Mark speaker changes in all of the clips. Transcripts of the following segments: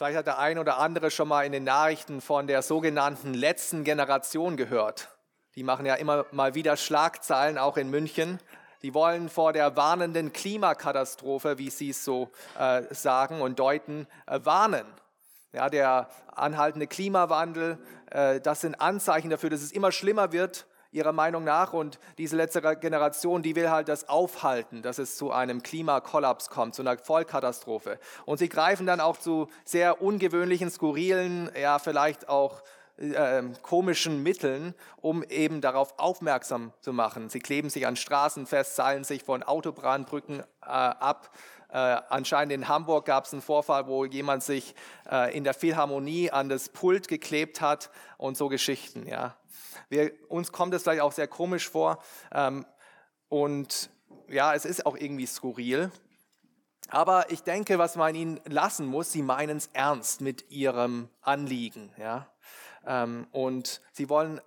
Speaker 1: Vielleicht hat der ein oder andere schon mal in den Nachrichten von der sogenannten letzten Generation gehört. Die machen ja immer mal wieder Schlagzeilen, auch in München. Die wollen vor der warnenden Klimakatastrophe, wie sie es so äh, sagen und deuten, äh, warnen. Ja, der anhaltende Klimawandel, äh, das sind Anzeichen dafür, dass es immer schlimmer wird ihrer Meinung nach. Und diese letzte Generation, die will halt das aufhalten, dass es zu einem Klimakollaps kommt, zu einer Vollkatastrophe. Und sie greifen dann auch zu sehr ungewöhnlichen, skurrilen, ja vielleicht auch äh, komischen Mitteln, um eben darauf aufmerksam zu machen. Sie kleben sich an Straßen fest, seilen sich von Autobahnbrücken äh, ab. Äh, anscheinend in Hamburg gab es einen Vorfall, wo jemand sich äh, in der Philharmonie an das Pult geklebt hat und so Geschichten. Ja. Wir, uns kommt es vielleicht auch sehr komisch vor ähm, und ja, es ist auch irgendwie skurril. Aber ich denke, was man ihnen lassen muss, sie meinen es ernst mit ihrem Anliegen. Ja? Ähm, und sie wollen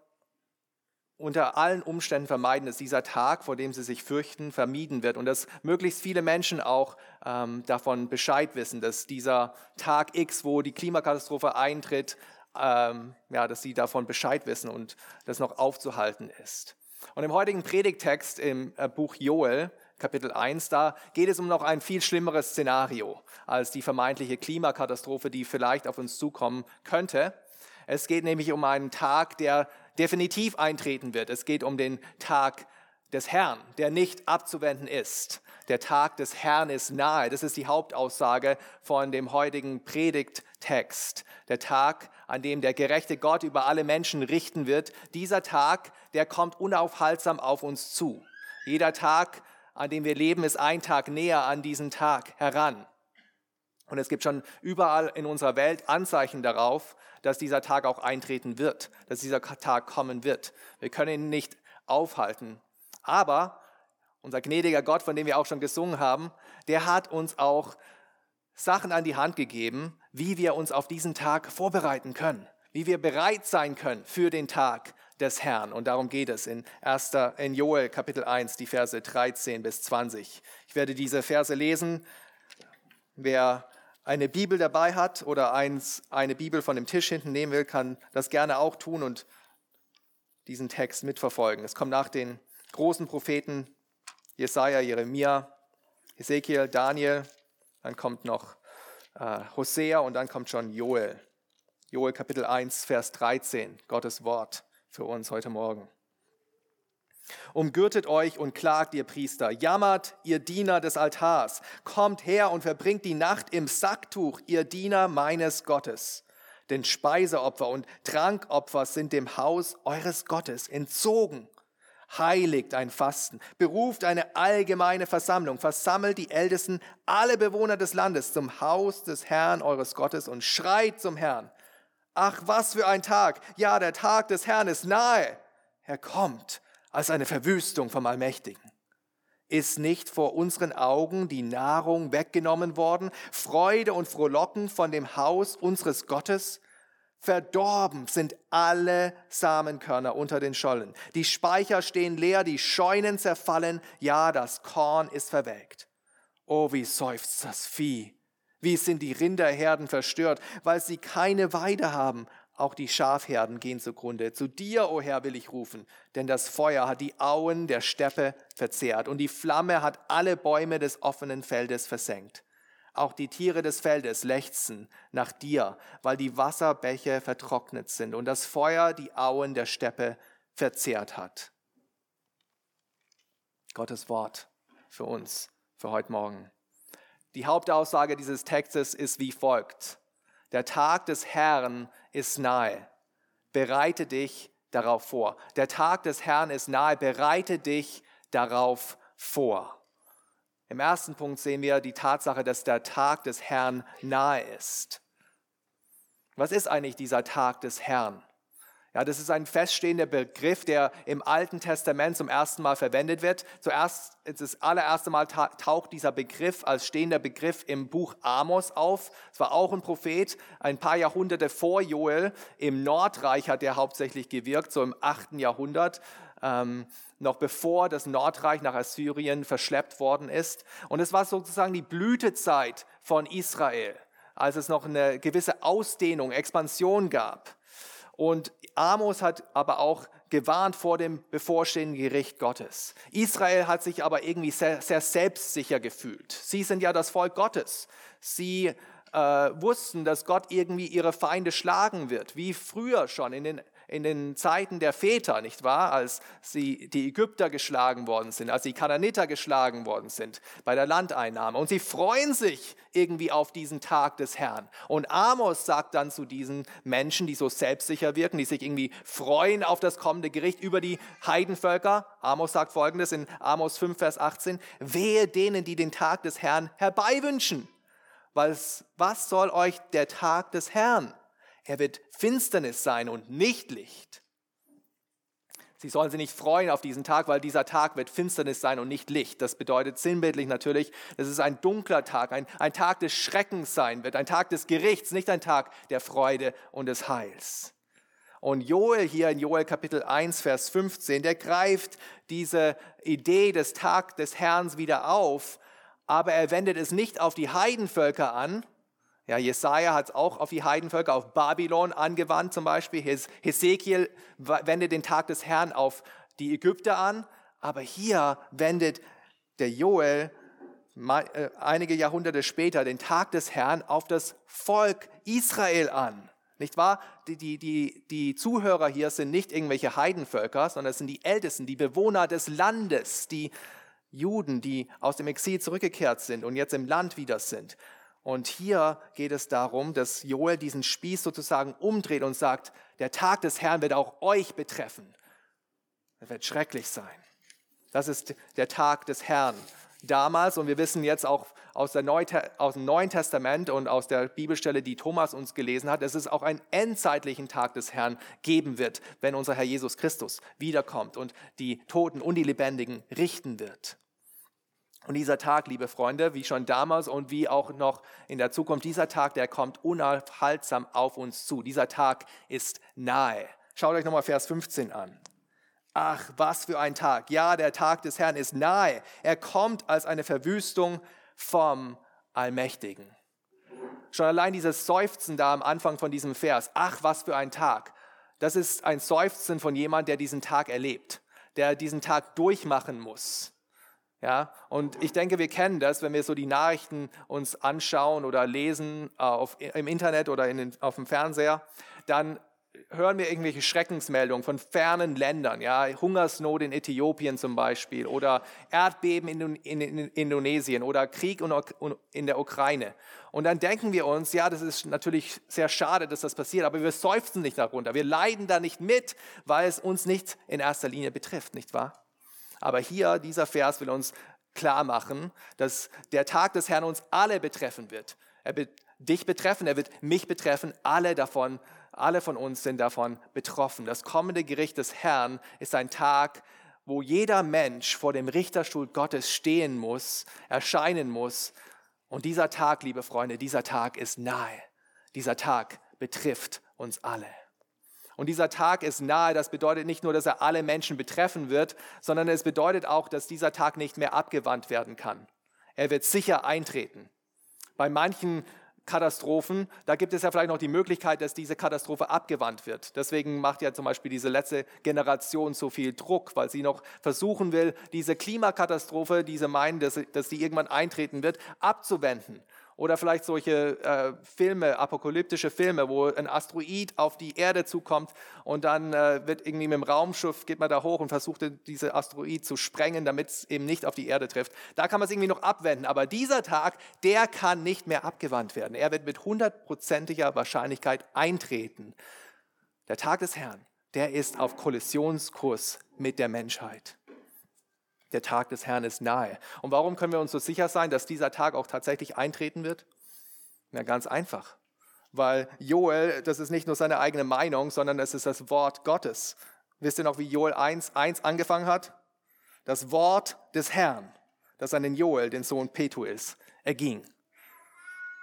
Speaker 1: unter allen Umständen vermeiden, dass dieser Tag, vor dem sie sich fürchten, vermieden wird und dass möglichst viele Menschen auch ähm, davon Bescheid wissen, dass dieser Tag X, wo die Klimakatastrophe eintritt, ähm, ja, dass sie davon Bescheid wissen und das noch aufzuhalten ist. Und im heutigen Predigtext im äh, Buch Joel, Kapitel 1, da geht es um noch ein viel schlimmeres Szenario als die vermeintliche Klimakatastrophe, die vielleicht auf uns zukommen könnte. Es geht nämlich um einen Tag, der definitiv eintreten wird. Es geht um den Tag des Herrn, der nicht abzuwenden ist. Der Tag des Herrn ist nahe. Das ist die Hauptaussage von dem heutigen Predigttext. Der Tag, an dem der gerechte Gott über alle Menschen richten wird. Dieser Tag, der kommt unaufhaltsam auf uns zu. Jeder Tag, an dem wir leben, ist ein Tag näher an diesen Tag heran. Und es gibt schon überall in unserer Welt Anzeichen darauf, dass dieser Tag auch eintreten wird, dass dieser Tag kommen wird. Wir können ihn nicht aufhalten. Aber unser gnädiger Gott, von dem wir auch schon gesungen haben, der hat uns auch Sachen an die Hand gegeben, wie wir uns auf diesen Tag vorbereiten können, wie wir bereit sein können für den Tag des Herrn. Und darum geht es in, 1, in Joel Kapitel 1, die Verse 13 bis 20. Ich werde diese Verse lesen. Wer eine Bibel dabei hat oder eins, eine Bibel von dem Tisch hinten nehmen will, kann das gerne auch tun und diesen Text mitverfolgen. Es kommt nach den großen Propheten Jesaja, Jeremia, Ezekiel, Daniel, dann kommt noch äh, Hosea und dann kommt schon Joel. Joel Kapitel 1, Vers 13, Gottes Wort für uns heute Morgen. Umgürtet euch und klagt, ihr Priester, jammert, ihr Diener des Altars, kommt her und verbringt die Nacht im Sacktuch, ihr Diener meines Gottes. Denn Speiseopfer und Trankopfer sind dem Haus eures Gottes entzogen heiligt ein Fasten, beruft eine allgemeine Versammlung, versammelt die Ältesten, alle Bewohner des Landes zum Haus des Herrn eures Gottes und schreit zum Herrn. Ach, was für ein Tag! Ja, der Tag des Herrn ist nahe. Er kommt als eine Verwüstung vom Allmächtigen. Ist nicht vor unseren Augen die Nahrung weggenommen worden, Freude und Frohlocken von dem Haus unseres Gottes? Verdorben sind alle Samenkörner unter den Schollen. Die Speicher stehen leer, die Scheunen zerfallen, ja, das Korn ist verwelkt. Oh, wie seufzt das Vieh. Wie sind die Rinderherden verstört, weil sie keine Weide haben. Auch die Schafherden gehen zugrunde. Zu dir, o oh Herr, will ich rufen, denn das Feuer hat die Auen der Steppe verzehrt und die Flamme hat alle Bäume des offenen Feldes versenkt. Auch die Tiere des Feldes lechzen nach dir, weil die Wasserbäche vertrocknet sind und das Feuer die Auen der Steppe verzehrt hat. Gottes Wort für uns, für heute Morgen. Die Hauptaussage dieses Textes ist wie folgt. Der Tag des Herrn ist nahe. Bereite dich darauf vor. Der Tag des Herrn ist nahe. Bereite dich darauf vor. Im ersten Punkt sehen wir die Tatsache, dass der Tag des Herrn nahe ist. Was ist eigentlich dieser Tag des Herrn? Ja, das ist ein feststehender Begriff, der im Alten Testament zum ersten Mal verwendet wird. Zuerst, das allererste Mal taucht dieser Begriff als stehender Begriff im Buch Amos auf. Es war auch ein Prophet, ein paar Jahrhunderte vor Joel. Im Nordreich hat er hauptsächlich gewirkt, so im achten Jahrhundert ähm, noch bevor das Nordreich nach Assyrien verschleppt worden ist. Und es war sozusagen die Blütezeit von Israel. als es noch eine gewisse Ausdehnung, Expansion gab. Und Amos hat aber auch gewarnt vor dem bevorstehenden Gericht Gottes. Israel hat sich aber irgendwie sehr, sehr selbstsicher gefühlt. Sie sind ja das Volk Gottes. Sie äh, wussten, dass Gott irgendwie ihre Feinde schlagen wird, wie früher schon in den in den Zeiten der Väter, nicht wahr, als sie, die Ägypter geschlagen worden sind, als die Kananiter geschlagen worden sind bei der Landeinnahme. Und sie freuen sich irgendwie auf diesen Tag des Herrn. Und Amos sagt dann zu diesen Menschen, die so selbstsicher wirken, die sich irgendwie freuen auf das kommende Gericht über die Heidenvölker. Amos sagt folgendes in Amos 5, Vers 18, wehe denen, die den Tag des Herrn herbeiwünschen. Weil was soll euch der Tag des Herrn? Er wird Finsternis sein und nicht Licht. Sie sollen sich nicht freuen auf diesen Tag, weil dieser Tag wird Finsternis sein und nicht Licht. Das bedeutet sinnbildlich natürlich, dass es ein dunkler Tag, ein, ein Tag des Schreckens sein wird, ein Tag des Gerichts, nicht ein Tag der Freude und des Heils. Und Joel hier in Joel Kapitel 1, Vers 15, der greift diese Idee des Tag des Herrn wieder auf, aber er wendet es nicht auf die Heidenvölker an, ja, Jesaja hat es auch auf die Heidenvölker, auf Babylon angewandt zum Beispiel. Hesekiel wendet den Tag des Herrn auf die Ägypter an. Aber hier wendet der Joel äh, einige Jahrhunderte später den Tag des Herrn auf das Volk Israel an. Nicht wahr? Die, die, die, die Zuhörer hier sind nicht irgendwelche Heidenvölker, sondern es sind die Ältesten, die Bewohner des Landes, die Juden, die aus dem Exil zurückgekehrt sind und jetzt im Land wieder sind. Und hier geht es darum, dass Joel diesen Spieß sozusagen umdreht und sagt, der Tag des Herrn wird auch euch betreffen. Er wird schrecklich sein. Das ist der Tag des Herrn damals und wir wissen jetzt auch aus, aus, dem Neuen Testament und aus der Bibelstelle, die Thomas uns gelesen hat, dass es auch einen endzeitlichen Tag des Herrn geben wird, wenn unser Herr Jesus Christus wiederkommt und die Toten und die Lebendigen richten wird. Und dieser Tag, liebe Freunde, wie schon damals und wie auch noch in der Zukunft, dieser Tag, der kommt unaufhaltsam auf uns zu. Dieser Tag ist nahe. Schaut euch nochmal Vers 15 an. Ach, was für ein Tag. Ja, der Tag des Herrn ist nahe. Er kommt als eine Verwüstung vom Allmächtigen. Schon allein dieses Seufzen da am Anfang von diesem Vers. Ach, was für ein Tag. Das ist ein Seufzen von jemand, der diesen Tag erlebt, der diesen Tag durchmachen muss ja, und ich denke, wir kennen das, wenn wir so die Nachrichten uns anschauen oder lesen äh, auf, im Internet oder in auf dem Fernseher, dann hören wir irgendwelche Schreckensmeldungen von fernen Ländern, ja, Hungersnot in Äthiopien zum Beispiel oder Erdbeben in, in, in Indonesien oder Krieg in der Ukraine. Und dann denken wir uns, ja, das ist natürlich sehr schade, dass das passiert, aber wir seufzen nicht darunter. Wir leiden da nicht mit, weil es uns nicht in erster Linie betrifft, nicht wahr? Aber hier, dieser Vers will uns klar machen, dass der Tag des Herrn uns alle betreffen wird. Er wird dich betreffen, er wird mich betreffen, alle davon, alle von uns sind davon betroffen. Das kommende Gericht des Herrn ist ein Tag, wo jeder Mensch vor dem Richterstuhl Gottes stehen muss, erscheinen muss. Und dieser Tag, liebe Freunde, dieser Tag ist nahe. Dieser Tag betrifft uns alle. Und dieser Tag ist nahe. Das bedeutet nicht nur, dass er alle Menschen betreffen wird, sondern es bedeutet auch, dass dieser Tag nicht mehr abgewandt werden kann. Er wird sicher eintreten. Bei manchen Katastrophen, da gibt es ja vielleicht noch die Möglichkeit, dass diese Katastrophe abgewandt wird. Deswegen macht ja zum Beispiel diese letzte Generation so viel Druck, weil sie noch versuchen will, diese Klimakatastrophe, diese meinen, dass, dass sie irgendwann eintreten wird, abzuwenden. Oder vielleicht solche äh, Filme, apokalyptische Filme, wo ein Asteroid auf die Erde zukommt und dann äh, wird irgendwie mit dem Raumschiff, geht man da hoch und versucht, diese Asteroid zu sprengen, damit es eben nicht auf die Erde trifft. Da kann man es irgendwie noch abwenden. Aber dieser Tag, der kann nicht mehr abgewandt werden. Er wird mit hundertprozentiger Wahrscheinlichkeit eintreten. Der Tag des Herrn, der ist auf Kollisionskurs mit der Menschheit der Tag des Herrn ist nahe. Und warum können wir uns so sicher sein, dass dieser Tag auch tatsächlich eintreten wird? Na, ganz einfach. Weil Joel, das ist nicht nur seine eigene Meinung, sondern es ist das Wort Gottes. Wisst ihr noch, wie Joel 1, 1 angefangen hat? Das Wort des Herrn, das an den Joel, den Sohn Petuels, erging.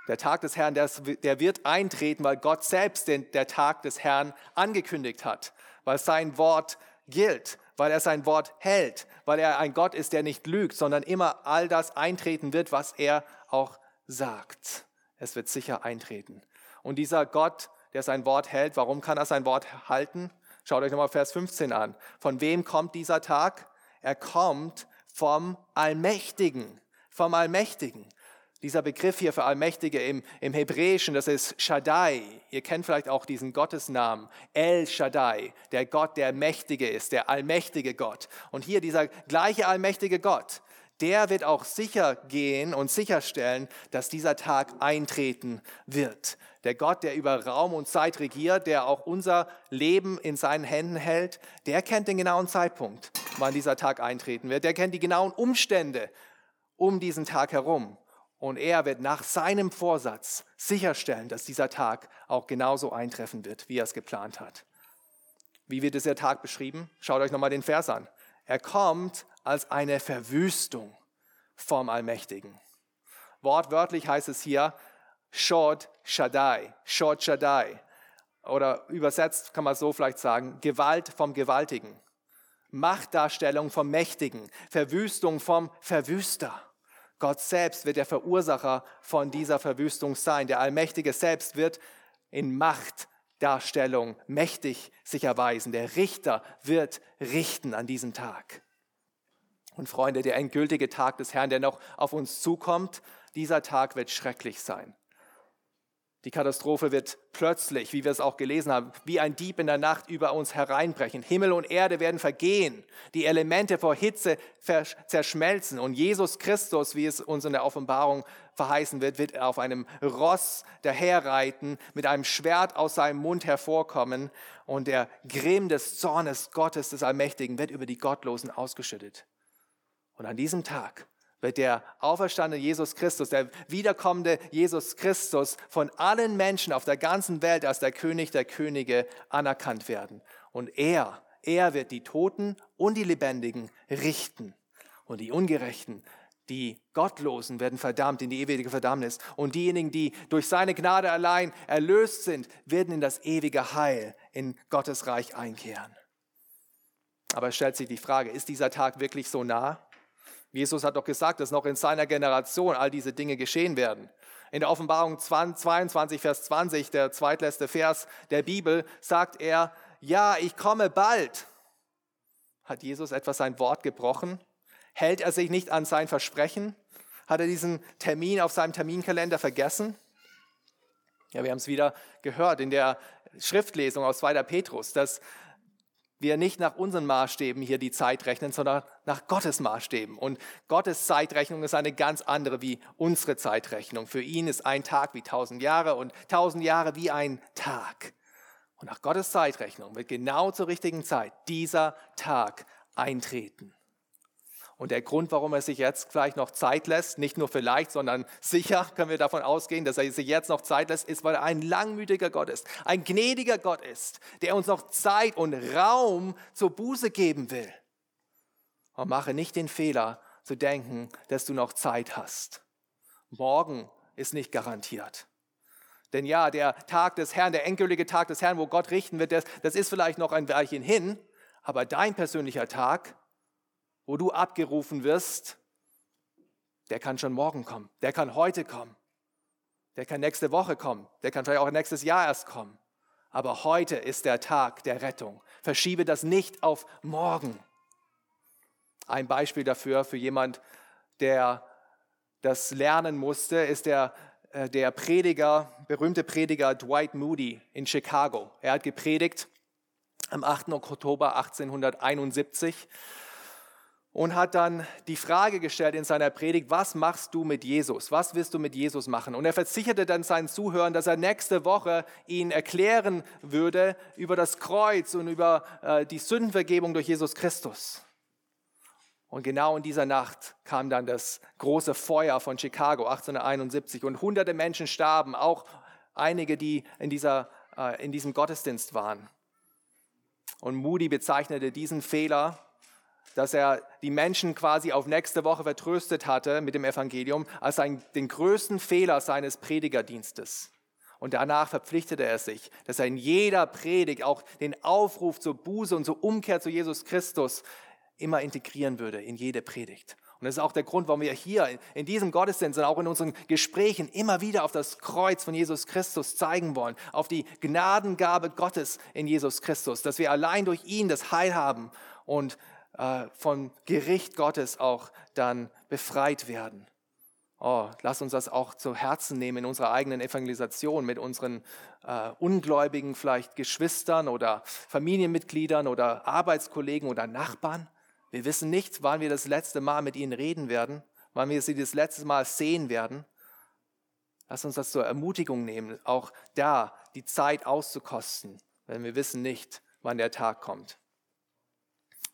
Speaker 1: Der Tag des Herrn, der, der wird eintreten, weil Gott selbst den, der Tag des Herrn angekündigt hat, weil sein Wort gilt, weil er sein Wort hält, weil er ein Gott ist, der nicht lügt, sondern immer all das eintreten wird, was er auch sagt. Es wird sicher eintreten. Und dieser Gott, der sein Wort hält, warum kann er sein Wort halten? Schaut euch nochmal Vers 15 an. Von wem kommt dieser Tag? Er kommt vom Allmächtigen. Vom Allmächtigen. Dieser Begriff hier für Allmächtige im, im Hebräischen, das ist Shaddai. Ihr kennt vielleicht auch diesen Gottesnamen. El Shaddai, der Gott, der mächtige ist, der allmächtige Gott. Und hier dieser gleiche allmächtige Gott, der wird auch sicher gehen und sicherstellen, dass dieser Tag eintreten wird. Der Gott, der über Raum und Zeit regiert, der auch unser Leben in seinen Händen hält, der kennt den genauen Zeitpunkt, wann dieser Tag eintreten wird. Der kennt die genauen Umstände um diesen Tag herum. Und er wird nach seinem Vorsatz sicherstellen, dass dieser Tag auch genauso eintreffen wird, wie er es geplant hat. Wie wird dieser Tag beschrieben? Schaut euch nochmal den Vers an. Er kommt als eine Verwüstung vom Allmächtigen. Wortwörtlich heißt es hier Shod Shaddai, Shod Shaddai. Oder übersetzt kann man so vielleicht sagen, Gewalt vom Gewaltigen. Machtdarstellung vom Mächtigen, Verwüstung vom Verwüster. Gott selbst wird der Verursacher von dieser Verwüstung sein. Der Allmächtige selbst wird in Machtdarstellung mächtig sich erweisen. Der Richter wird richten an diesem Tag. Und Freunde, der endgültige Tag des Herrn, der noch auf uns zukommt, dieser Tag wird schrecklich sein. Die Katastrophe wird plötzlich, wie wir es auch gelesen haben, wie ein Dieb in der Nacht über uns hereinbrechen. Himmel und Erde werden vergehen, die Elemente vor Hitze zerschmelzen und Jesus Christus, wie es uns in der Offenbarung verheißen wird, wird auf einem Ross daherreiten, mit einem Schwert aus seinem Mund hervorkommen und der Grimm des Zornes Gottes des Allmächtigen wird über die Gottlosen ausgeschüttet. Und an diesem Tag wird der auferstandene Jesus Christus, der wiederkommende Jesus Christus von allen Menschen auf der ganzen Welt als der König der Könige anerkannt werden. Und er, er wird die Toten und die Lebendigen richten. Und die Ungerechten, die Gottlosen werden verdammt in die ewige Verdammnis. Und diejenigen, die durch seine Gnade allein erlöst sind, werden in das ewige Heil in Gottes Reich einkehren. Aber es stellt sich die Frage, ist dieser Tag wirklich so nah? Jesus hat doch gesagt, dass noch in seiner Generation all diese Dinge geschehen werden. In der Offenbarung 22, Vers 20, der zweitletzte Vers der Bibel, sagt er, ja, ich komme bald. Hat Jesus etwas sein Wort gebrochen? Hält er sich nicht an sein Versprechen? Hat er diesen Termin auf seinem Terminkalender vergessen? Ja, wir haben es wieder gehört in der Schriftlesung aus 2. Petrus, dass wir nicht nach unseren Maßstäben hier die Zeit rechnen, sondern nach Gottes Maßstäben. Und Gottes Zeitrechnung ist eine ganz andere wie unsere Zeitrechnung. Für ihn ist ein Tag wie tausend Jahre und tausend Jahre wie ein Tag. Und nach Gottes Zeitrechnung wird genau zur richtigen Zeit dieser Tag eintreten. Und der Grund, warum er sich jetzt vielleicht noch Zeit lässt, nicht nur vielleicht, sondern sicher können wir davon ausgehen, dass er sich jetzt noch Zeit lässt, ist, weil er ein langmütiger Gott ist, ein gnädiger Gott ist, der uns noch Zeit und Raum zur Buße geben will. Und mache nicht den Fehler zu denken, dass du noch Zeit hast. Morgen ist nicht garantiert. Denn ja, der Tag des Herrn, der endgültige Tag des Herrn, wo Gott richten wird, das, das ist vielleicht noch ein Weilchen hin, aber dein persönlicher Tag, wo du abgerufen wirst, der kann schon morgen kommen, der kann heute kommen, der kann nächste Woche kommen, der kann vielleicht auch nächstes Jahr erst kommen. Aber heute ist der Tag der Rettung. Verschiebe das nicht auf morgen. Ein Beispiel dafür, für jemand, der das lernen musste, ist der, äh, der Prediger, berühmte Prediger Dwight Moody in Chicago. Er hat gepredigt am 8. Oktober 1871 und hat dann die Frage gestellt in seiner Predigt, was machst du mit Jesus? Was willst du mit Jesus machen? Und er versicherte dann seinen Zuhörern, dass er nächste Woche ihnen erklären würde über das Kreuz und über äh, die Sündenvergebung durch Jesus Christus. Und genau in dieser Nacht kam dann das große Feuer von Chicago 1871 und hunderte Menschen starben, auch einige, die in, dieser, äh, in diesem Gottesdienst waren. Und Moody bezeichnete diesen Fehler dass er die Menschen quasi auf nächste Woche vertröstet hatte mit dem Evangelium, als ein, den größten Fehler seines Predigerdienstes. Und danach verpflichtete er sich, dass er in jeder Predigt auch den Aufruf zur Buße und zur Umkehr zu Jesus Christus immer integrieren würde in jede Predigt. Und das ist auch der Grund, warum wir hier in diesem Gottesdienst und auch in unseren Gesprächen immer wieder auf das Kreuz von Jesus Christus zeigen wollen, auf die Gnadengabe Gottes in Jesus Christus, dass wir allein durch ihn das Heil haben und äh, vom Gericht Gottes auch dann befreit werden. Oh, lass uns das auch zu Herzen nehmen in unserer eigenen Evangelisation mit unseren äh, ungläubigen vielleicht Geschwistern oder Familienmitgliedern oder Arbeitskollegen oder Nachbarn. Wir wissen nicht, wann wir das letzte Mal mit ihnen reden werden, wann wir sie das letzte Mal sehen werden. Lass uns das zur Ermutigung nehmen, auch da die Zeit auszukosten, denn wir wissen nicht, wann der Tag kommt.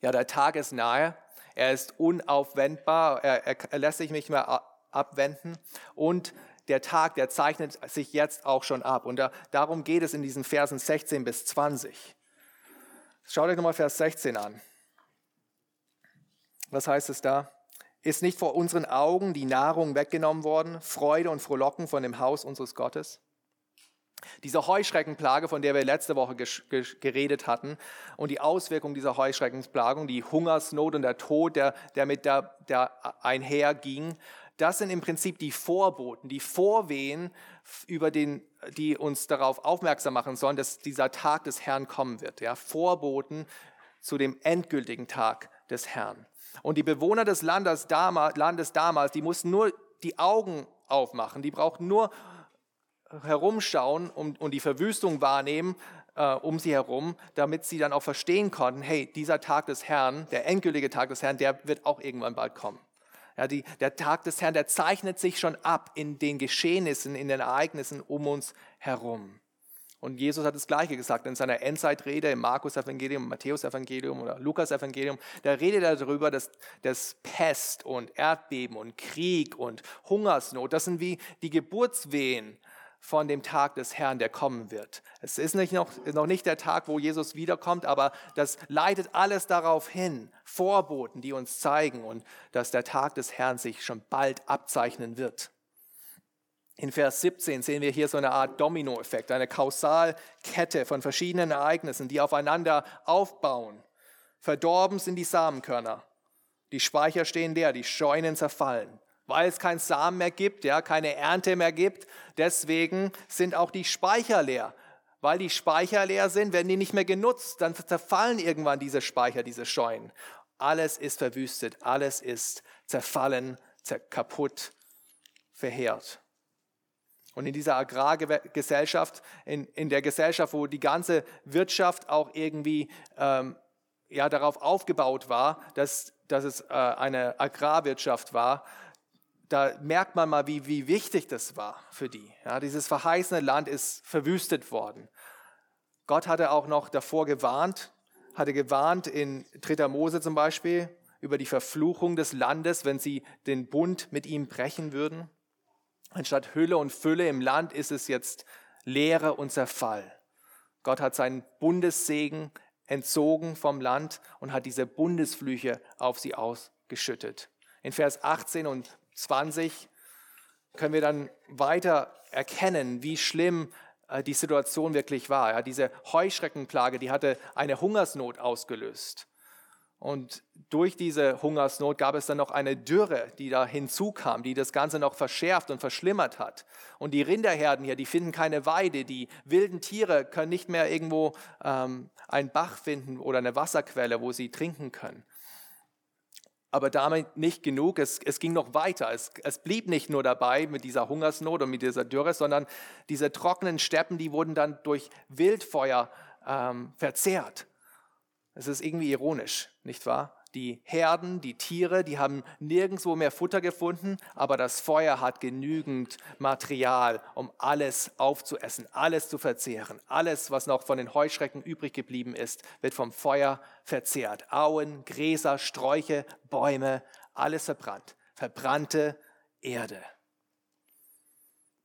Speaker 1: Ja, der Tag ist nahe, er ist unaufwendbar, er, er, er lässt sich nicht mehr abwenden und der Tag, der zeichnet sich jetzt auch schon ab. Und da, darum geht es in diesen Versen 16 bis 20. Schaut euch nochmal Vers 16 an. Was heißt es da? Ist nicht vor unseren Augen die Nahrung weggenommen worden, Freude und Frohlocken von dem Haus unseres Gottes? Diese Heuschreckenplage, von der wir letzte Woche geredet hatten, und die Auswirkung dieser Heuschreckenplage, die Hungersnot und der Tod, der, der mit der, der einherging, das sind im Prinzip die Vorboten, die Vorwehen, über den, die uns darauf aufmerksam machen sollen, dass dieser Tag des Herrn kommen wird. Ja, Vorboten zu dem endgültigen Tag des Herrn. Und die Bewohner des Landes damals, Landes damals, die mussten nur die Augen aufmachen, die brauchten nur herumschauen und, und die Verwüstung wahrnehmen äh, um sie herum, damit sie dann auch verstehen konnten, hey, dieser Tag des Herrn, der endgültige Tag des Herrn, der wird auch irgendwann bald kommen. Ja, die, der Tag des Herrn, der zeichnet sich schon ab in den Geschehnissen, in den Ereignissen um uns herum. Und Jesus hat das Gleiche gesagt in seiner Endzeitrede im Markus-Evangelium, Matthäus-Evangelium oder Lukas-Evangelium. Da redet er darüber, dass, dass Pest und Erdbeben und Krieg und Hungersnot, das sind wie die Geburtswehen von dem Tag des Herrn, der kommen wird. Es ist nicht noch, noch nicht der Tag, wo Jesus wiederkommt, aber das leitet alles darauf hin. Vorboten, die uns zeigen und dass der Tag des Herrn sich schon bald abzeichnen wird. In Vers 17 sehen wir hier so eine Art Dominoeffekt, eine Kausalkette von verschiedenen Ereignissen, die aufeinander aufbauen. Verdorben sind die Samenkörner. Die Speicher stehen leer, die Scheunen zerfallen. Weil es keinen Samen mehr gibt, ja, keine Ernte mehr gibt, deswegen sind auch die Speicher leer. Weil die Speicher leer sind, werden die nicht mehr genutzt, dann zerfallen irgendwann diese Speicher, diese Scheunen. Alles ist verwüstet, alles ist zerfallen, kaputt, verheert. Und in dieser Agrargesellschaft, in, in der Gesellschaft, wo die ganze Wirtschaft auch irgendwie ähm, ja, darauf aufgebaut war, dass, dass es äh, eine Agrarwirtschaft war, da merkt man mal, wie, wie wichtig das war für die. Ja, dieses verheißene Land ist verwüstet worden. Gott hatte auch noch davor gewarnt, hatte gewarnt in 3. Mose zum Beispiel über die Verfluchung des Landes, wenn sie den Bund mit ihm brechen würden. Anstatt Hülle und Fülle im Land ist es jetzt Leere und Zerfall. Gott hat seinen Bundessegen entzogen vom Land und hat diese Bundesflüche auf sie ausgeschüttet. In Vers 18 und 20 können wir dann weiter erkennen, wie schlimm äh, die Situation wirklich war. diese Heuschreckenplage, die hatte eine Hungersnot ausgelöst. Und durch diese Hungersnot gab es dann noch eine Dürre, die da hinzukam, die das Ganze noch verschärft und verschlimmert hat. Und die Rinderherden hier, die finden keine Weide, die wilden Tiere können nicht mehr irgendwo ähm, einen Bach finden oder eine Wasserquelle, wo sie trinken können. Aber damit nicht genug, es, es ging noch weiter. Es, es blieb nicht nur dabei mit dieser Hungersnot und mit dieser Dürre, sondern diese trockenen Steppen, die wurden dann durch Wildfeuer ähm, verzehrt. Es ist irgendwie ironisch, nicht wahr? Die Herden, die Tiere, die haben nirgendwo mehr Futter gefunden, aber das Feuer hat genügend Material, um alles aufzuessen, alles zu verzehren. Alles, was noch von den Heuschrecken übrig geblieben ist, wird vom Feuer verzehrt. Auen, Gräser, Sträuche, Bäume, alles verbrannt. Verbrannte Erde.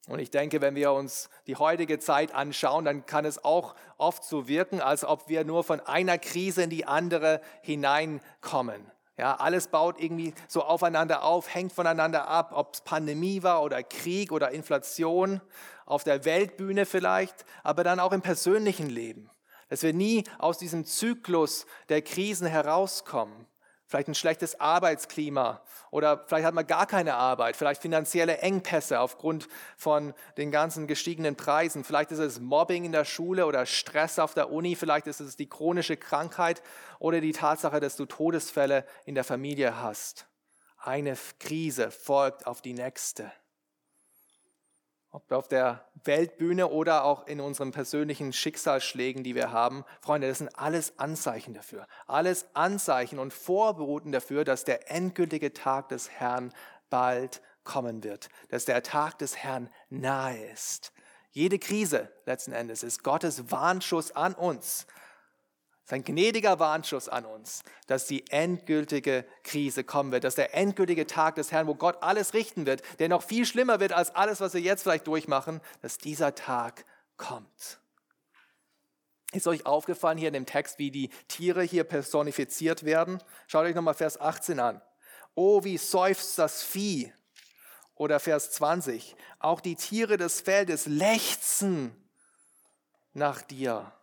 Speaker 1: Und ich denke, wenn wir uns die heutige Zeit anschauen, dann kann es auch oft so wirken, als ob wir nur von einer Krise in die andere hineinkommen. Ja, alles baut irgendwie so aufeinander auf, hängt voneinander ab, ob es Pandemie war oder Krieg oder Inflation, auf der Weltbühne vielleicht, aber dann auch im persönlichen Leben. Dass wir nie aus diesem Zyklus der Krisen herauskommen, vielleicht ein schlechtes Arbeitsklima oder vielleicht hat man gar keine Arbeit, vielleicht finanzielle Engpässe aufgrund von den ganzen gestiegenen Preisen, vielleicht ist es Mobbing in der Schule oder Stress auf der Uni, vielleicht ist es die chronische Krankheit oder die Tatsache, dass du Todesfälle in der Familie hast. Eine Krise folgt auf die nächste. Ob auf der Weltbühne oder auch in unseren persönlichen Schicksalsschlägen, die wir haben. Freunde, das sind alles Anzeichen dafür. Alles Anzeichen und Vorboten dafür, dass der endgültige Tag des Herrn bald kommen wird. Dass der Tag des Herrn nahe ist. Jede Krise letzten Endes ist Gottes Warnschuss an uns, sein gnädiger Warnschuss an uns, dass die endgültige Krise kommen wird, dass der endgültige Tag des Herrn, wo Gott alles richten wird, der noch viel schlimmer wird als alles, was wir jetzt vielleicht durchmachen, dass dieser Tag kommt. Ist euch aufgefallen hier in dem Text, wie die Tiere hier personifiziert werden? Schaut euch nochmal Vers 18 an. Oh, wie seufzt das Vieh. Oder Vers 20. Auch die Tiere des Feldes lechzen nach dir.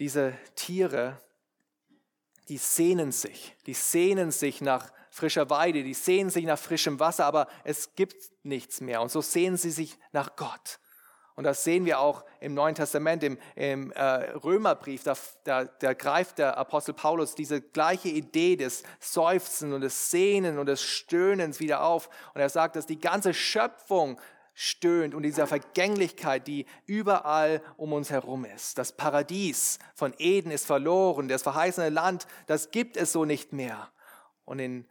Speaker 1: Diese Tiere, die sehnen sich, die sehnen sich nach frischer Weide, die sehnen sich nach frischem Wasser, aber es gibt nichts mehr. Und so sehnen sie sich nach Gott. Und das sehen wir auch im Neuen Testament, im, im äh, Römerbrief. Da, da, da, greift der Apostel Paulus diese gleiche Idee des Seufzen und des Sehnen und des Stöhnens wieder auf. Und er sagt, dass die ganze Schöpfung stöhnt und dieser Vergänglichkeit, die überall um uns herum ist. Das Paradies von Eden ist verloren, das verheißene Land, das gibt es so nicht mehr. Und in,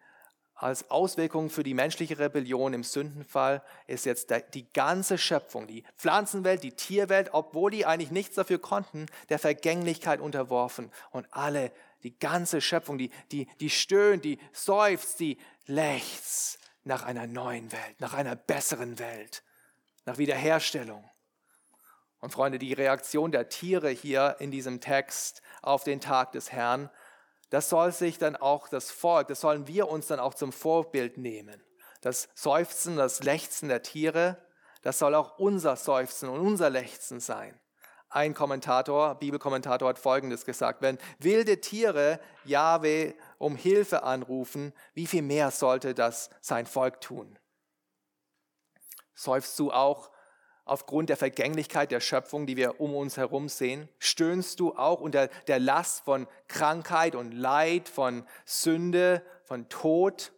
Speaker 1: als Auswirkung für die menschliche Rebellion im Sündenfall ist jetzt die ganze Schöpfung, die Pflanzenwelt, die Tierwelt, obwohl die eigentlich nichts dafür konnten, der Vergänglichkeit unterworfen. Und alle, die ganze Schöpfung, die, die, die stöhnt, die seufzt, die lechzt nach einer neuen Welt, nach einer besseren Welt nach Wiederherstellung. Und Freunde, die Reaktion der Tiere hier in diesem Text auf den Tag des Herrn, das soll sich dann auch das Volk, das sollen wir uns dann auch zum Vorbild nehmen. Das Seufzen, das Lechzen der Tiere, das soll auch unser Seufzen und unser Lechzen sein. Ein Kommentator, Bibelkommentator hat Folgendes gesagt, wenn wilde Tiere Jahwe um Hilfe anrufen, wie viel mehr sollte das sein Volk tun? Seufst du auch aufgrund der Vergänglichkeit der Schöpfung, die wir um uns herum sehen? Stöhnst du auch unter der Last von Krankheit und Leid, von Sünde, von Tod?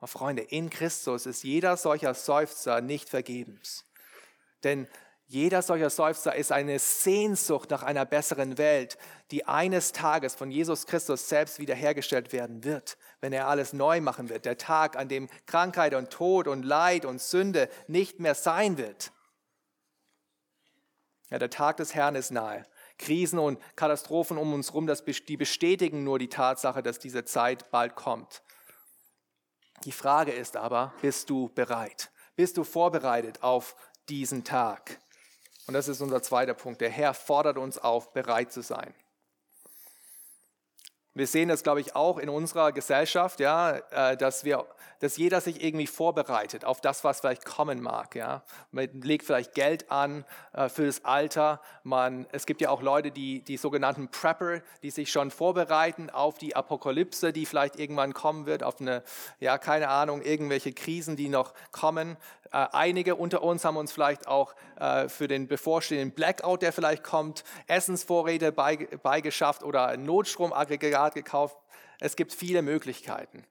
Speaker 1: Oh, Freunde, in Christus ist jeder solcher Seufzer nicht vergebens. Denn jeder solcher Seufzer ist eine Sehnsucht nach einer besseren Welt, die eines Tages von Jesus Christus selbst wiederhergestellt werden wird, wenn er alles neu machen wird. Der Tag, an dem Krankheit und Tod und Leid und Sünde nicht mehr sein wird. Ja, der Tag des Herrn ist nahe. Krisen und Katastrophen um uns herum, die bestätigen nur die Tatsache, dass diese Zeit bald kommt. Die Frage ist aber, bist du bereit? Bist du vorbereitet auf diesen Tag? Und das ist unser zweiter Punkt. Der Herr fordert uns auf, bereit zu sein. Wir sehen das, glaube ich, auch in unserer Gesellschaft, ja, äh, dass, wir, dass jeder sich irgendwie vorbereitet auf das, was vielleicht kommen mag. Ja. Man legt vielleicht Geld an äh, für das Alter. Man, es gibt ja auch Leute, die, die sogenannten Prepper, die sich schon vorbereiten auf die Apokalypse, die vielleicht irgendwann kommen wird, auf eine, ja, keine Ahnung, irgendwelche Krisen, die noch kommen. Äh, einige unter uns haben uns vielleicht auch äh, für den bevorstehenden Blackout, der vielleicht kommt, Essensvorräte beigeschafft oder ein Notstromaggregat gekauft. Es gibt viele Möglichkeiten.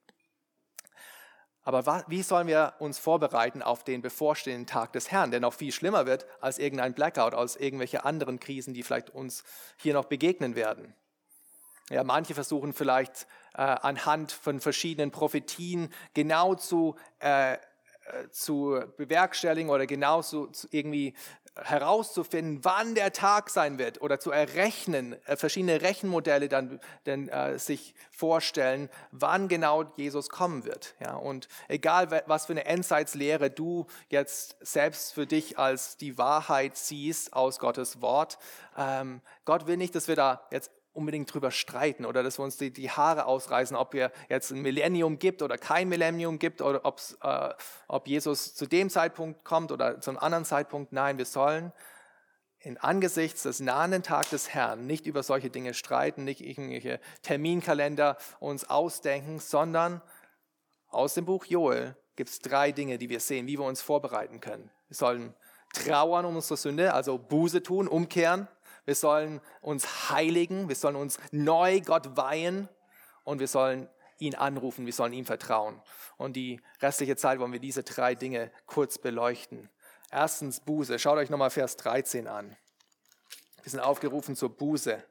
Speaker 1: Aber wie sollen wir uns vorbereiten auf den bevorstehenden Tag des Herrn, der noch viel schlimmer wird als irgendein Blackout, als irgendwelche anderen Krisen, die vielleicht uns hier noch begegnen werden? Ja, manche versuchen vielleicht äh, anhand von verschiedenen Prophetien genau zu äh, zu bewerkstelligen oder genauso irgendwie herauszufinden, wann der Tag sein wird oder zu errechnen, äh, verschiedene Rechenmodelle dann, dann äh, sich vorstellen, wann genau Jesus kommen wird. Ja, und egal, was für eine Endzeitslehre du jetzt selbst für dich als die Wahrheit siehst aus Gottes Wort, ähm, Gott will nicht, dass wir da jetzt unbedingt drüber streiten oder dass wir uns die, die Haare ausreißen, ob es jetzt ein Millennium gibt oder kein Millennium gibt oder äh, ob Jesus zu dem Zeitpunkt kommt oder zu einem anderen Zeitpunkt. Nein, wir sollen in angesichts des nahenden Tages des Herrn nicht über solche Dinge streiten, nicht irgendwelche Terminkalender uns ausdenken, sondern aus dem Buch Joel gibt es drei Dinge, die wir sehen, wie wir uns vorbereiten können. Wir sollen trauern um unsere Sünde, also Buße tun, umkehren. Wir sollen uns heiligen, wir sollen uns neu Gott weihen und wir sollen ihn anrufen, wir sollen ihm vertrauen. Und die restliche Zeit wollen wir diese drei Dinge kurz beleuchten. Erstens Buße. Schaut euch nochmal Vers 13 an. Wir sind aufgerufen zur Buße.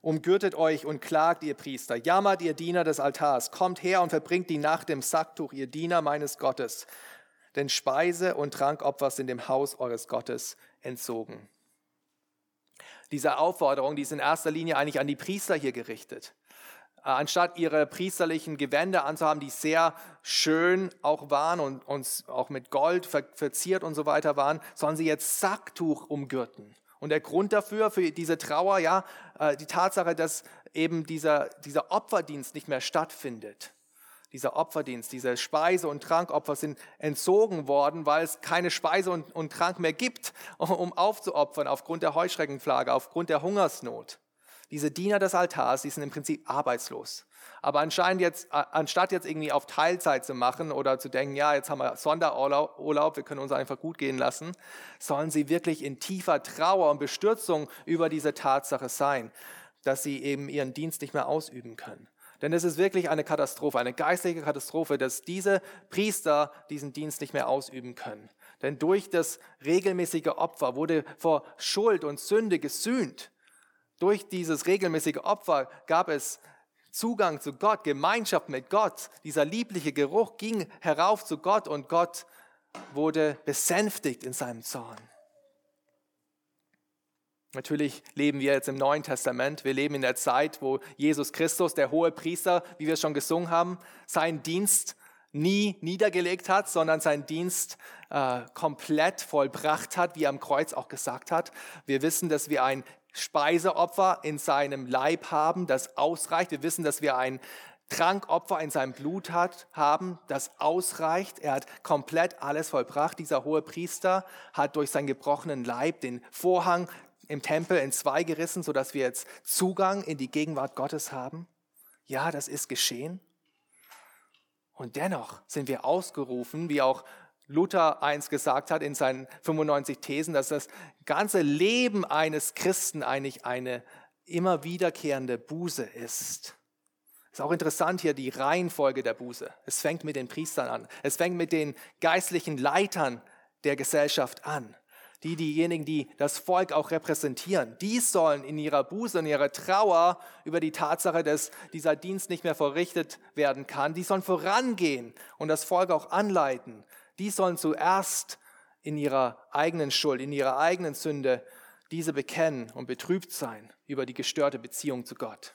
Speaker 1: Umgürtet euch und klagt, ihr Priester. Jammert, ihr Diener des Altars. Kommt her und verbringt die Nacht im Sacktuch, ihr Diener meines Gottes. Denn Speise und Trankopfer sind dem Haus eures Gottes entzogen. Diese Aufforderung, die ist in erster Linie eigentlich an die Priester hier gerichtet. Äh, anstatt ihre priesterlichen Gewänder anzuhaben, die sehr schön auch waren und uns auch mit Gold verziert und so weiter waren, sollen sie jetzt Sacktuch umgürten. Und der Grund dafür, für diese Trauer, ja, äh, die Tatsache, dass eben dieser, dieser Opferdienst nicht mehr stattfindet. Dieser Opferdienst, diese Speise- und Trankopfer sind entzogen worden, weil es keine Speise und, und Trank mehr gibt, um aufzuopfern aufgrund der Heuschreckenplage, aufgrund der Hungersnot. Diese Diener des Altars, die sind im Prinzip arbeitslos. Aber anscheinend jetzt, anstatt jetzt irgendwie auf Teilzeit zu machen oder zu denken, ja, jetzt haben wir Sonderurlaub, wir können uns einfach gut gehen lassen, sollen sie wirklich in tiefer Trauer und Bestürzung über diese Tatsache sein, dass sie eben ihren Dienst nicht mehr ausüben können. Denn es ist wirklich eine Katastrophe, eine geistliche Katastrophe, dass diese Priester diesen Dienst nicht mehr ausüben können. Denn durch das regelmäßige Opfer wurde vor Schuld und Sünde gesühnt. Durch dieses regelmäßige Opfer gab es Zugang zu Gott, Gemeinschaft mit Gott. Dieser liebliche Geruch ging herauf zu Gott und Gott wurde besänftigt in seinem Zorn. Natürlich leben wir jetzt im Neuen Testament. Wir leben in der Zeit, wo Jesus Christus, der hohe Priester, wie wir schon gesungen haben, seinen Dienst nie niedergelegt hat, sondern seinen Dienst äh, komplett vollbracht hat, wie er am Kreuz auch gesagt hat. Wir wissen, dass wir ein Speiseopfer in seinem Leib haben, das ausreicht. Wir wissen, dass wir ein Trankopfer in seinem Blut hat, haben, das ausreicht. Er hat komplett alles vollbracht. Dieser hohe Priester hat durch seinen gebrochenen Leib den Vorhang im Tempel in zwei gerissen, sodass wir jetzt Zugang in die Gegenwart Gottes haben. Ja, das ist geschehen. Und dennoch sind wir ausgerufen, wie auch Luther einst gesagt hat in seinen 95 Thesen, dass das ganze Leben eines Christen eigentlich eine immer wiederkehrende Buße ist. Ist auch interessant hier die Reihenfolge der Buße. Es fängt mit den Priestern an. Es fängt mit den geistlichen Leitern der Gesellschaft an. Die, diejenigen, die das Volk auch repräsentieren, die sollen in ihrer Buße, in ihrer Trauer über die Tatsache, dass dieser Dienst nicht mehr verrichtet werden kann, die sollen vorangehen und das Volk auch anleiten die sollen zuerst in ihrer eigenen Schuld, in ihrer eigenen Sünde diese bekennen und betrübt sein über die gestörte Beziehung zu Gott.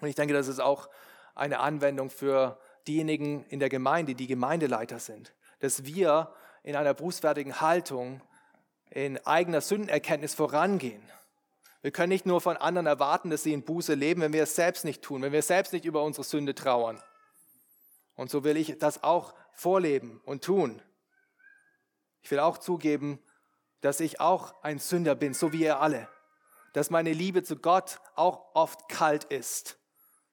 Speaker 1: Und ich denke, das ist auch eine Anwendung für diejenigen in der Gemeinde, die Gemeindeleiter sind, dass wir in einer bußfertigen Haltung, in eigener Sündenerkenntnis vorangehen. Wir können nicht nur von anderen erwarten, dass sie in Buße leben, wenn wir es selbst nicht tun, wenn wir selbst nicht über unsere Sünde trauern. Und so will ich das auch vorleben und tun. Ich will auch zugeben, dass ich auch ein Sünder bin, so wie ihr alle. Dass meine Liebe zu Gott auch oft kalt ist.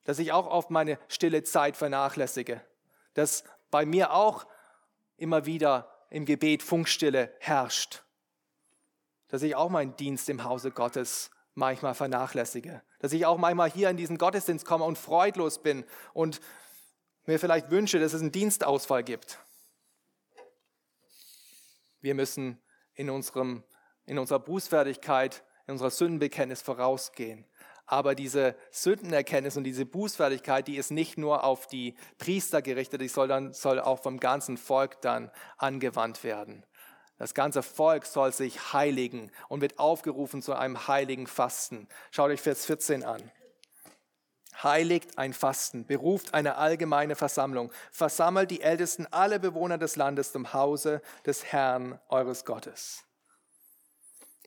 Speaker 1: Dass ich auch oft meine stille Zeit vernachlässige. Dass bei mir auch immer wieder im Gebet Funkstille herrscht. Dass ich auch meinen Dienst im Hause Gottes manchmal vernachlässige. Dass ich auch manchmal hier in diesen Gottesdienst komme und freudlos bin und mir vielleicht wünsche, dass es einen Dienstausfall gibt. Wir müssen in, unserem, in unserer Bußfertigkeit, in unserer Sündenbekenntnis vorausgehen. Aber diese Sündenerkenntnis und diese Bußfertigkeit, die ist nicht nur auf die Priester gerichtet, die soll, dann, soll auch vom ganzen Volk dann angewandt werden. Das ganze Volk soll sich heiligen und wird aufgerufen zu einem heiligen Fasten. Schaut euch Vers 14 an heiligt ein Fasten, beruft eine allgemeine Versammlung, versammelt die Ältesten, alle Bewohner des Landes zum Hause des Herrn eures Gottes.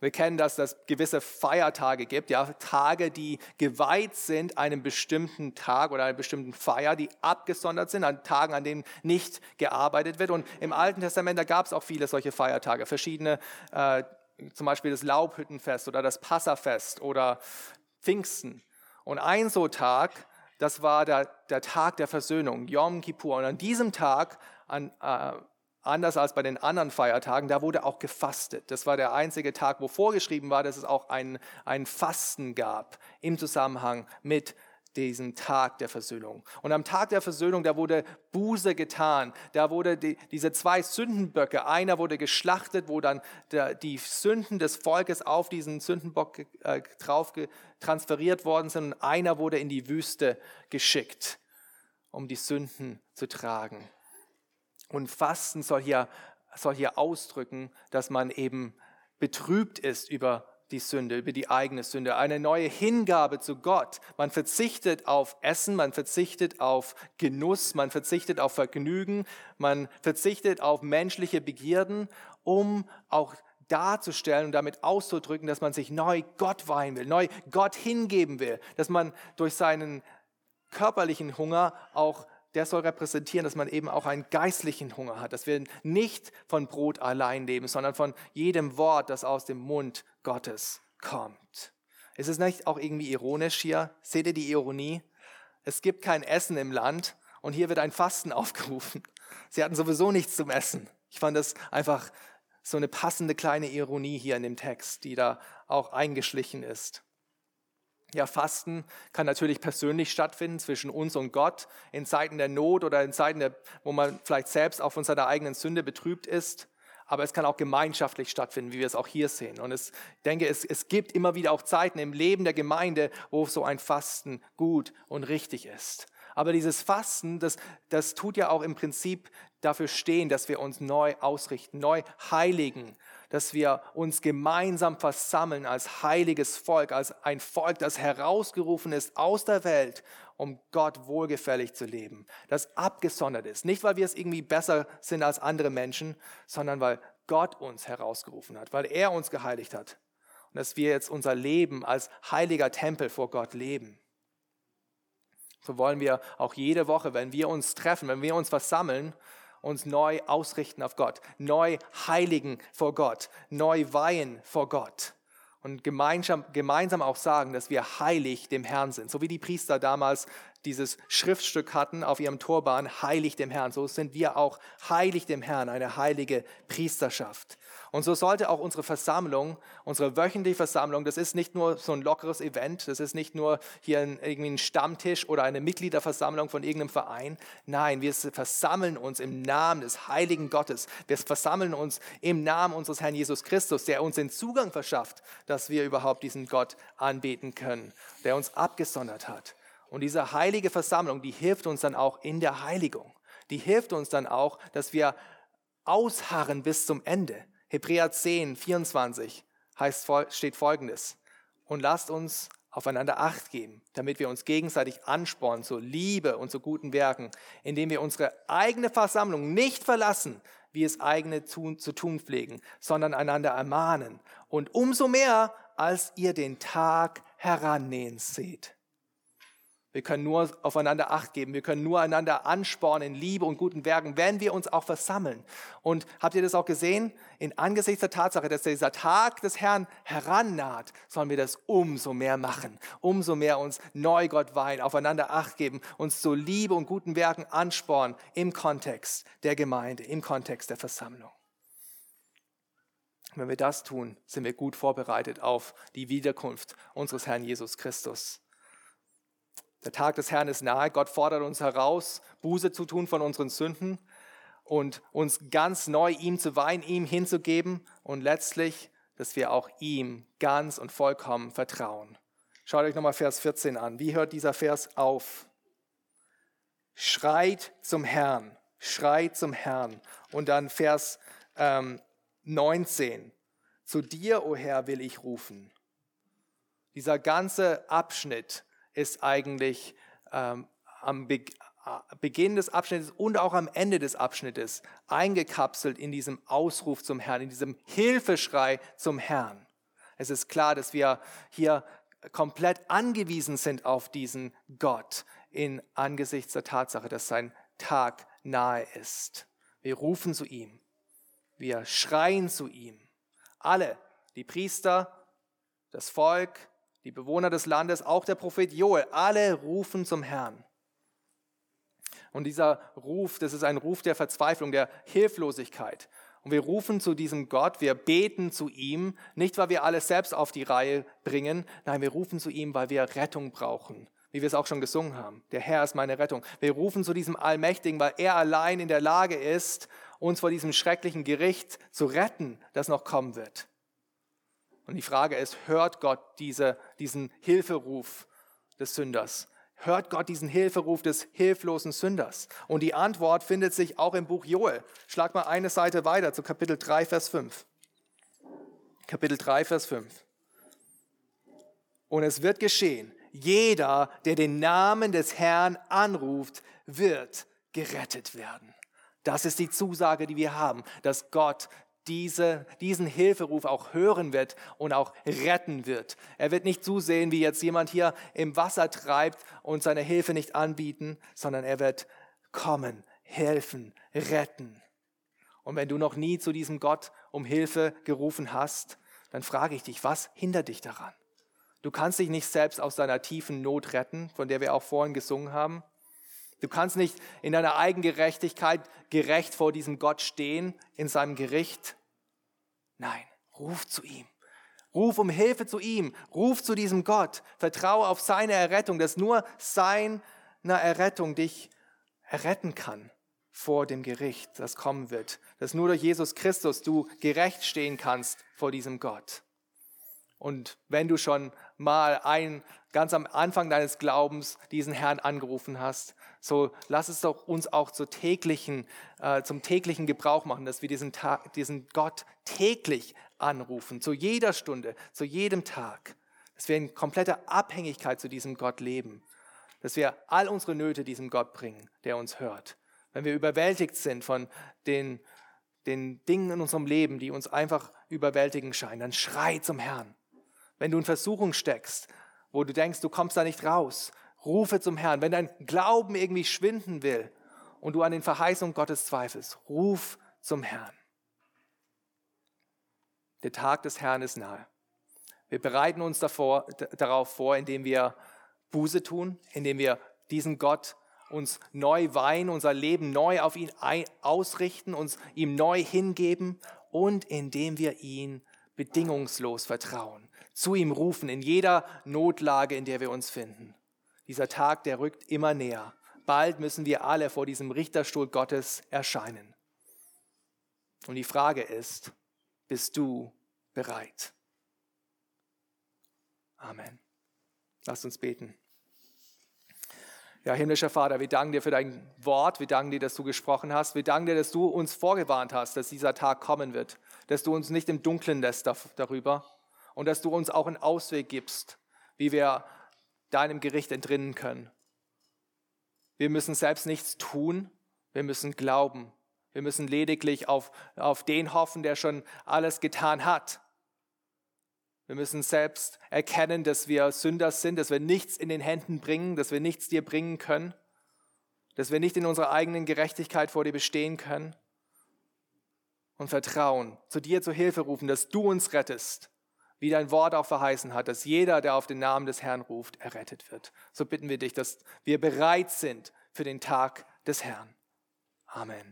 Speaker 1: Wir kennen, dass es gewisse Feiertage gibt, ja, Tage, die geweiht sind einem bestimmten Tag oder einer bestimmten Feier, die abgesondert sind, an Tagen, an denen nicht gearbeitet wird. Und im Alten Testament, da gab es auch viele solche Feiertage, verschiedene äh, zum Beispiel das Laubhüttenfest oder das Passafest oder Pfingsten. Und ein so Tag, das war der, der Tag der Versöhnung, Yom Kippur. Und an diesem Tag, an, äh, anders als bei den anderen Feiertagen, da wurde auch gefastet. Das war der einzige Tag, wo vorgeschrieben war, dass es auch ein, ein Fasten gab im Zusammenhang mit diesen Tag der Versöhnung. Und am Tag der Versöhnung, da wurde Buße getan. Da wurde die, diese zwei Sündenböcke, einer wurde geschlachtet, wo dann der, die Sünden des Volkes auf diesen Sündenbock äh, drauf transferiert worden sind und einer wurde in die Wüste geschickt, um die Sünden zu tragen. Und Fasten soll hier, soll hier ausdrücken, dass man eben betrübt ist über die Sünde, über die eigene Sünde, eine neue Hingabe zu Gott. Man verzichtet auf Essen, man verzichtet auf Genuss, man verzichtet auf Vergnügen, man verzichtet auf menschliche Begierden, um auch darzustellen und damit auszudrücken, dass man sich neu Gott weihen will, neu Gott hingeben will, dass man durch seinen körperlichen Hunger auch der soll repräsentieren, dass man eben auch einen geistlichen Hunger hat, dass wir nicht von Brot allein leben, sondern von jedem Wort, das aus dem Mund Gottes kommt. Ist es nicht auch irgendwie ironisch hier? Seht ihr die Ironie? Es gibt kein Essen im Land und hier wird ein Fasten aufgerufen. Sie hatten sowieso nichts zum Essen. Ich fand das einfach so eine passende kleine Ironie hier in dem Text, die da auch eingeschlichen ist. Ja, Fasten kann natürlich persönlich stattfinden zwischen uns und Gott in Zeiten der Not oder in Zeiten, der, wo man vielleicht selbst auch von seiner eigenen Sünde betrübt ist. Aber es kann auch gemeinschaftlich stattfinden, wie wir es auch hier sehen. Und es, ich denke, es, es gibt immer wieder auch Zeiten im Leben der Gemeinde, wo so ein Fasten gut und richtig ist. Aber dieses Fasten, das, das tut ja auch im Prinzip dafür stehen, dass wir uns neu ausrichten, neu heiligen, dass wir uns gemeinsam versammeln als heiliges Volk, als ein Volk, das herausgerufen ist aus der Welt, um Gott wohlgefällig zu leben, das abgesondert ist. Nicht, weil wir es irgendwie besser sind als andere Menschen, sondern weil Gott uns herausgerufen hat, weil er uns geheiligt hat. Und dass wir jetzt unser Leben als heiliger Tempel vor Gott leben. So wollen wir auch jede Woche, wenn wir uns treffen, wenn wir uns versammeln, uns neu ausrichten auf Gott, neu heiligen vor Gott, neu weihen vor Gott und gemeinsam, gemeinsam auch sagen, dass wir heilig dem Herrn sind. So wie die Priester damals dieses Schriftstück hatten auf ihrem Turban, heilig dem Herrn. So sind wir auch heilig dem Herrn, eine heilige Priesterschaft. Und so sollte auch unsere Versammlung, unsere wöchentliche Versammlung, das ist nicht nur so ein lockeres Event, das ist nicht nur hier ein, irgendwie ein Stammtisch oder eine Mitgliederversammlung von irgendeinem Verein. Nein, wir versammeln uns im Namen des heiligen Gottes. Wir versammeln uns im Namen unseres Herrn Jesus Christus, der uns den Zugang verschafft, dass wir überhaupt diesen Gott anbeten können, der uns abgesondert hat. Und diese heilige Versammlung, die hilft uns dann auch in der Heiligung. Die hilft uns dann auch, dass wir ausharren bis zum Ende. Hebräer 10, 24 heißt, steht folgendes. Und lasst uns aufeinander Acht geben, damit wir uns gegenseitig anspornen zur Liebe und zu guten Werken, indem wir unsere eigene Versammlung nicht verlassen, wie es eigene zu, zu tun pflegen, sondern einander ermahnen. Und umso mehr, als ihr den Tag herannähen seht. Wir können nur aufeinander Acht geben. Wir können nur einander anspornen in Liebe und guten Werken, wenn wir uns auch versammeln. Und habt ihr das auch gesehen? In Angesichts der Tatsache, dass dieser Tag des Herrn herannaht, sollen wir das umso mehr machen. Umso mehr uns neu Gott weihen, aufeinander Acht geben, uns zu Liebe und guten Werken anspornen im Kontext der Gemeinde, im Kontext der Versammlung. Wenn wir das tun, sind wir gut vorbereitet auf die Wiederkunft unseres Herrn Jesus Christus. Der Tag des Herrn ist nahe. Gott fordert uns heraus, Buße zu tun von unseren Sünden und uns ganz neu ihm zu weihen, ihm hinzugeben und letztlich, dass wir auch ihm ganz und vollkommen vertrauen. Schaut euch nochmal Vers 14 an. Wie hört dieser Vers auf? Schreit zum Herrn, schreit zum Herrn. Und dann Vers ähm, 19. Zu dir, o oh Herr, will ich rufen. Dieser ganze Abschnitt ist eigentlich ähm, am Be Beginn des Abschnittes und auch am Ende des Abschnittes eingekapselt in diesem Ausruf zum Herrn, in diesem Hilfeschrei zum Herrn. Es ist klar, dass wir hier komplett angewiesen sind auf diesen Gott in angesichts der Tatsache, dass sein Tag nahe ist. Wir rufen zu ihm. Wir schreien zu ihm. Alle, die Priester, das Volk, die Bewohner des Landes, auch der Prophet Joel, alle rufen zum Herrn. Und dieser Ruf, das ist ein Ruf der Verzweiflung, der Hilflosigkeit. Und wir rufen zu diesem Gott, wir beten zu ihm, nicht weil wir alles selbst auf die Reihe bringen, nein, wir rufen zu ihm, weil wir Rettung brauchen, wie wir es auch schon gesungen haben. Der Herr ist meine Rettung. Wir rufen zu diesem Allmächtigen, weil er allein in der Lage ist, uns vor diesem schrecklichen Gericht zu retten, das noch kommen wird. Und die Frage ist, hört Gott diese, diesen Hilferuf des Sünders? Hört Gott diesen Hilferuf des hilflosen Sünders? Und die Antwort findet sich auch im Buch Joel. Schlag mal eine Seite weiter zu Kapitel 3, Vers 5. Kapitel 3, Vers 5. Und es wird geschehen, jeder, der den Namen des Herrn anruft, wird gerettet werden. Das ist die Zusage, die wir haben, dass Gott diese, diesen Hilferuf auch hören wird und auch retten wird. Er wird nicht zusehen, wie jetzt jemand hier im Wasser treibt und seine Hilfe nicht anbieten, sondern er wird kommen, helfen, retten. Und wenn du noch nie zu diesem Gott um Hilfe gerufen hast, dann frage ich dich, was hindert dich daran? Du kannst dich nicht selbst aus deiner tiefen Not retten, von der wir auch vorhin gesungen haben. Du kannst nicht in deiner Eigengerechtigkeit gerecht vor diesem Gott stehen in seinem Gericht. Nein, ruf zu ihm. Ruf um Hilfe zu ihm. Ruf zu diesem Gott. Vertraue auf seine Errettung, dass nur seine Errettung dich erretten kann vor dem Gericht, das kommen wird. Dass nur durch Jesus Christus du gerecht stehen kannst vor diesem Gott. Und wenn du schon mal ein, ganz am Anfang deines Glaubens diesen Herrn angerufen hast, so lass es doch uns auch zur täglichen, äh, zum täglichen Gebrauch machen, dass wir diesen, Tag, diesen Gott täglich anrufen, zu jeder Stunde, zu jedem Tag. Dass wir in kompletter Abhängigkeit zu diesem Gott leben. Dass wir all unsere Nöte diesem Gott bringen, der uns hört. Wenn wir überwältigt sind von den, den Dingen in unserem Leben, die uns einfach überwältigen scheinen, dann schrei zum Herrn. Wenn du in Versuchung steckst, wo du denkst, du kommst da nicht raus, rufe zum Herrn. Wenn dein Glauben irgendwie schwinden will und du an den Verheißungen Gottes zweifelst, ruf zum Herrn. Der Tag des Herrn ist nahe. Wir bereiten uns davor, darauf vor, indem wir Buße tun, indem wir diesen Gott uns neu weihen, unser Leben neu auf ihn ausrichten, uns ihm neu hingeben und indem wir ihn bedingungslos vertrauen zu ihm rufen in jeder Notlage, in der wir uns finden. Dieser Tag, der rückt immer näher. Bald müssen wir alle vor diesem Richterstuhl Gottes erscheinen. Und die Frage ist, bist du bereit? Amen. Lasst uns beten. Ja, himmlischer Vater, wir danken dir für dein Wort. Wir danken dir, dass du gesprochen hast. Wir danken dir, dass du uns vorgewarnt hast, dass dieser Tag kommen wird. Dass du uns nicht im Dunkeln lässt darüber, und dass du uns auch einen Ausweg gibst, wie wir deinem Gericht entrinnen können. Wir müssen selbst nichts tun, wir müssen glauben. Wir müssen lediglich auf, auf den hoffen, der schon alles getan hat. Wir müssen selbst erkennen, dass wir Sünder sind, dass wir nichts in den Händen bringen, dass wir nichts dir bringen können, dass wir nicht in unserer eigenen Gerechtigkeit vor dir bestehen können. Und vertrauen, zu dir zur Hilfe rufen, dass du uns rettest wie dein Wort auch verheißen hat, dass jeder, der auf den Namen des Herrn ruft, errettet wird. So bitten wir dich, dass wir bereit sind für den Tag des Herrn. Amen.